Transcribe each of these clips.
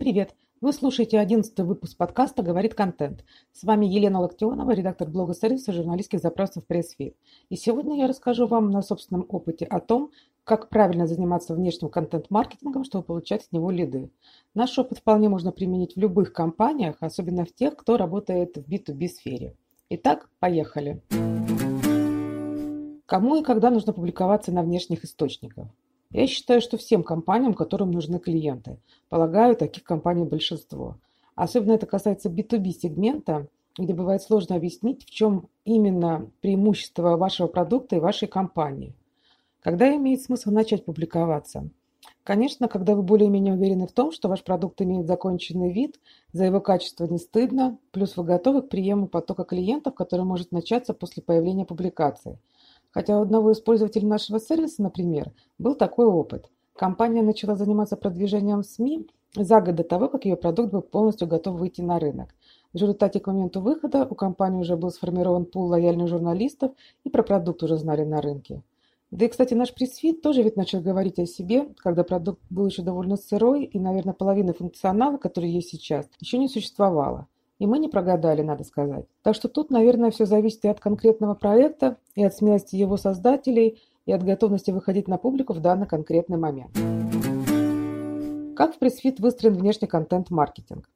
привет! Вы слушаете одиннадцатый выпуск подкаста «Говорит контент». С вами Елена Локтионова, редактор блога сервиса журналистских запросов пресс-фит. И сегодня я расскажу вам на собственном опыте о том, как правильно заниматься внешним контент-маркетингом, чтобы получать с него лиды. Наш опыт вполне можно применить в любых компаниях, особенно в тех, кто работает в B2B сфере. Итак, поехали. Кому и когда нужно публиковаться на внешних источниках? Я считаю, что всем компаниям, которым нужны клиенты. Полагаю, таких компаний большинство. Особенно это касается B2B сегмента, где бывает сложно объяснить, в чем именно преимущество вашего продукта и вашей компании. Когда имеет смысл начать публиковаться? Конечно, когда вы более-менее уверены в том, что ваш продукт имеет законченный вид, за его качество не стыдно, плюс вы готовы к приему потока клиентов, который может начаться после появления публикации – Хотя у одного из пользователей нашего сервиса, например, был такой опыт. Компания начала заниматься продвижением в СМИ за год до того, как ее продукт был полностью готов выйти на рынок. В результате к моменту выхода у компании уже был сформирован пул лояльных журналистов и про продукт уже знали на рынке. Да и, кстати, наш пресс-фит тоже ведь начал говорить о себе, когда продукт был еще довольно сырой, и, наверное, половина функционала, который есть сейчас, еще не существовало. И мы не прогадали, надо сказать. Так что тут, наверное, все зависит и от конкретного проекта, и от смелости его создателей, и от готовности выходить на публику в данный конкретный момент. Как в пресс-фит выстроен внешний контент-маркетинг?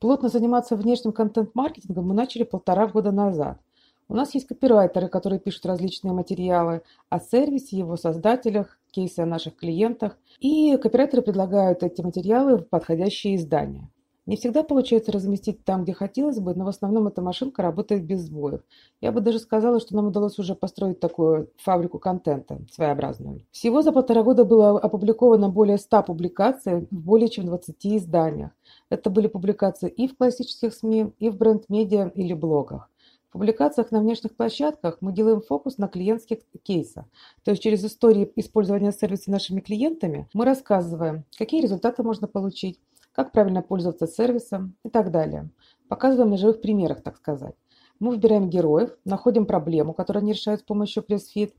Плотно заниматься внешним контент-маркетингом мы начали полтора года назад. У нас есть копирайтеры, которые пишут различные материалы о сервисе, его создателях, кейсы о наших клиентах. И копирайтеры предлагают эти материалы в подходящие издания. Не всегда получается разместить там, где хотелось бы, но в основном эта машинка работает без сбоев. Я бы даже сказала, что нам удалось уже построить такую фабрику контента своеобразную. Всего за полтора года было опубликовано более 100 публикаций в более чем 20 изданиях. Это были публикации и в классических СМИ, и в бренд-медиа или блогах. В публикациях на внешних площадках мы делаем фокус на клиентских кейсах. То есть через истории использования сервиса нашими клиентами мы рассказываем, какие результаты можно получить, как правильно пользоваться сервисом и так далее. Показываем на живых примерах, так сказать. Мы выбираем героев, находим проблему, которую они решают с помощью пресс-фит,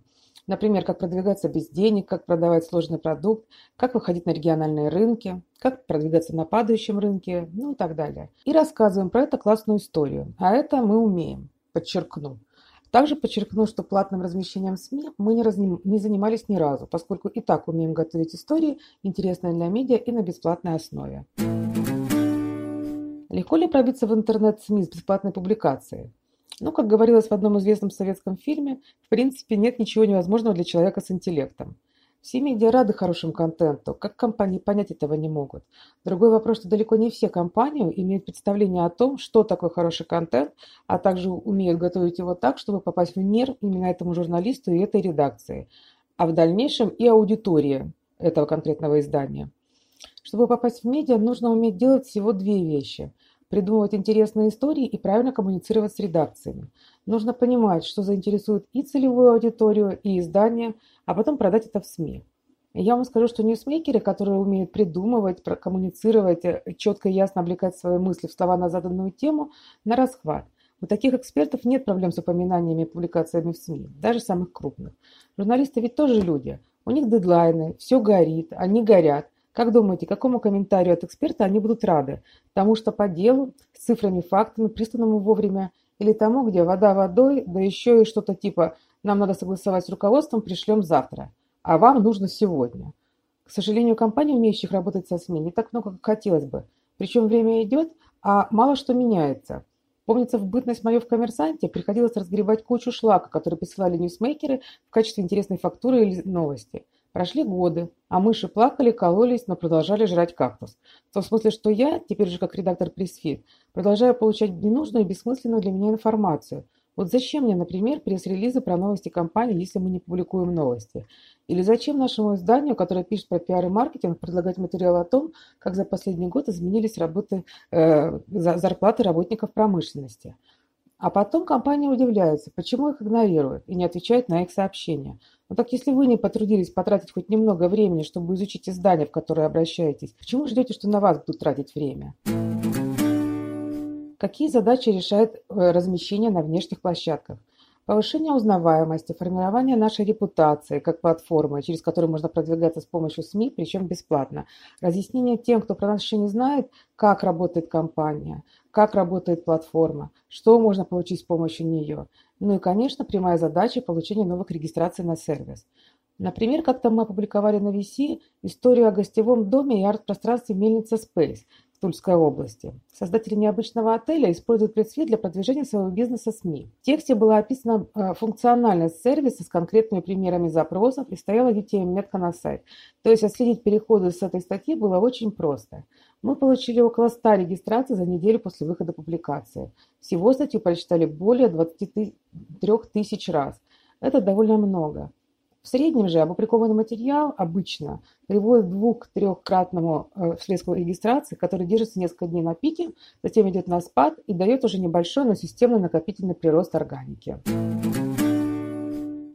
Например, как продвигаться без денег, как продавать сложный продукт, как выходить на региональные рынки, как продвигаться на падающем рынке, ну и так далее. И рассказываем про это классную историю. А это мы умеем, подчеркну. Также подчеркну, что платным размещением СМИ мы не, разни... не занимались ни разу, поскольку и так умеем готовить истории, интересные для медиа и на бесплатной основе. Легко ли пробиться в интернет-СМИ с бесплатной публикацией? Ну, как говорилось в одном известном советском фильме, в принципе нет ничего невозможного для человека с интеллектом. Все медиа рады хорошему контенту, как компании понять этого не могут. Другой вопрос, что далеко не все компании имеют представление о том, что такое хороший контент, а также умеют готовить его так, чтобы попасть в мир именно этому журналисту и этой редакции, а в дальнейшем и аудитории этого конкретного издания. Чтобы попасть в медиа, нужно уметь делать всего две вещи – придумывать интересные истории и правильно коммуницировать с редакциями. Нужно понимать, что заинтересует и целевую аудиторию, и издание, а потом продать это в СМИ. Я вам скажу, что ньюсмейкеры, которые умеют придумывать, коммуницировать, э, четко и ясно облекать свои мысли в слова на заданную тему, на расхват. У таких экспертов нет проблем с упоминаниями и публикациями в СМИ, даже самых крупных. Журналисты ведь тоже люди. У них дедлайны, все горит, они горят. Как думаете, какому комментарию от эксперта они будут рады? Тому, что по делу, с цифрами, фактами, присланному вовремя, или тому, где вода водой, да еще и что-то типа «нам надо согласовать с руководством, пришлем завтра, а вам нужно сегодня». К сожалению, компаний, умеющих работать со СМИ, не так много, как хотелось бы. Причем время идет, а мало что меняется. Помнится, в бытность мою в «Коммерсанте» приходилось разгребать кучу шлака, который присылали ньюсмейкеры в качестве интересной фактуры или новости – Прошли годы, а мыши плакали, кололись, но продолжали жрать кактус. В том смысле, что я, теперь же как редактор Pressfeed, продолжаю получать ненужную и бессмысленную для меня информацию. Вот зачем мне, например, пресс-релизы про новости компании, если мы не публикуем новости? Или зачем нашему изданию, которое пишет про пиар и маркетинг, предлагать материал о том, как за последний год изменились работы, э, зарплаты работников промышленности? А потом компания удивляется, почему их игнорируют и не отвечают на их сообщения. Ну так если вы не потрудились потратить хоть немного времени, чтобы изучить издание, в которое обращаетесь, почему ждете, что на вас будут тратить время? Какие задачи решает э, размещение на внешних площадках? Повышение узнаваемости, формирование нашей репутации как платформы, через которую можно продвигаться с помощью СМИ, причем бесплатно. Разъяснение тем, кто про нас еще не знает, как работает компания, как работает платформа, что можно получить с помощью нее. Ну и, конечно, прямая задача получения новых регистраций на сервис. Например, как-то мы опубликовали на VC историю о гостевом доме и арт-пространстве Мельница Space Тульской области. Создатели необычного отеля используют предсвет для продвижения своего бизнеса СМИ. В тексте была описана э, функциональность сервиса с конкретными примерами запросов и стояла UTM-метка на сайт. То есть отследить переходы с этой статьи было очень просто. Мы получили около 100 регистраций за неделю после выхода публикации. Всего статью прочитали более 23 тысяч раз. Это довольно много. В среднем же опубликованный материал обычно приводит к двух-трехкратному э, всплеску регистрации, который держится несколько дней на пике, затем идет на спад и дает уже небольшой, но системный накопительный прирост органики.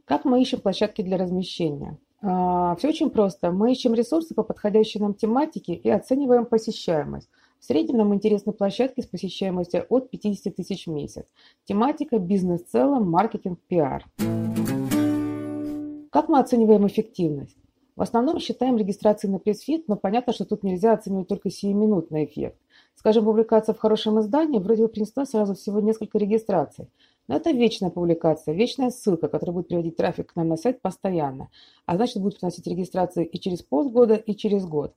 Как мы ищем площадки для размещения? А, Все очень просто. Мы ищем ресурсы по подходящей нам тематике и оцениваем посещаемость. В среднем нам интересны площадки с посещаемостью от 50 тысяч в месяц. Тематика – бизнес в целом, маркетинг, пиар. Как мы оцениваем эффективность? В основном считаем регистрации на пресс-фит, но понятно, что тут нельзя оценивать только сиюминутный эффект. Скажем, публикация в хорошем издании вроде бы принесла сразу всего несколько регистраций. Но это вечная публикация, вечная ссылка, которая будет приводить трафик к нам на сайт постоянно. А значит, будет приносить регистрации и через полгода, и через год.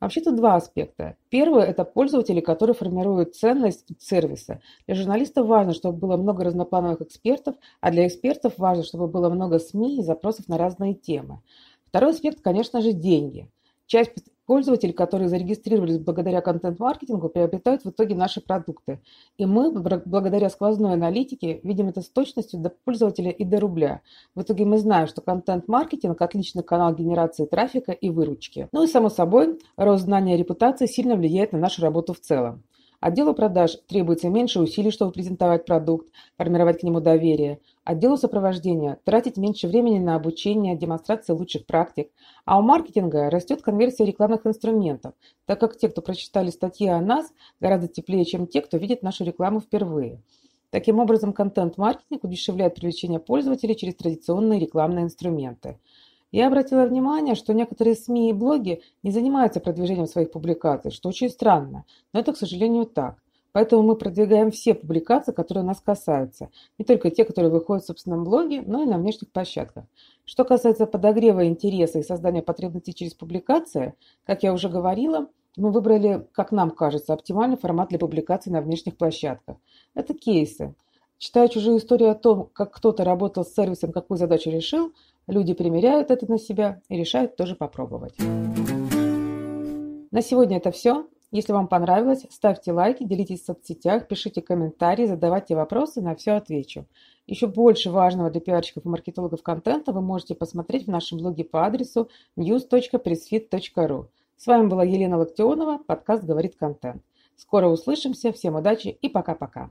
Вообще тут два аспекта. Первый – это пользователи, которые формируют ценность сервиса. Для журналистов важно, чтобы было много разноплановых экспертов, а для экспертов важно, чтобы было много СМИ и запросов на разные темы. Второй аспект, конечно же, деньги. Часть Пользователи, которые зарегистрировались благодаря контент-маркетингу, приобретают в итоге наши продукты. И мы, благодаря сквозной аналитике, видим это с точностью до пользователя и до рубля. В итоге мы знаем, что контент-маркетинг – отличный канал генерации трафика и выручки. Ну и само собой, рост знания и репутации сильно влияет на нашу работу в целом. Отделу продаж требуется меньше усилий, чтобы презентовать продукт, формировать к нему доверие. Отделу сопровождения тратить меньше времени на обучение, демонстрацию лучших практик. А у маркетинга растет конверсия рекламных инструментов, так как те, кто прочитали статьи о нас, гораздо теплее, чем те, кто видит нашу рекламу впервые. Таким образом, контент-маркетинг удешевляет привлечение пользователей через традиционные рекламные инструменты. Я обратила внимание, что некоторые СМИ и блоги не занимаются продвижением своих публикаций, что очень странно, но это, к сожалению, так. Поэтому мы продвигаем все публикации, которые нас касаются. Не только те, которые выходят в собственном блоге, но и на внешних площадках. Что касается подогрева интереса и создания потребностей через публикации, как я уже говорила, мы выбрали, как нам кажется, оптимальный формат для публикаций на внешних площадках. Это кейсы. Читая чужие истории о том, как кто-то работал с сервисом, какую задачу решил, Люди примеряют это на себя и решают тоже попробовать. На сегодня это все. Если вам понравилось, ставьте лайки, делитесь в соцсетях, пишите комментарии, задавайте вопросы, на все отвечу. Еще больше важного для пиарщиков и маркетологов контента вы можете посмотреть в нашем блоге по адресу news.pressfit.ru. С вами была Елена Локтионова, подкаст «Говорит контент». Скоро услышимся, всем удачи и пока-пока.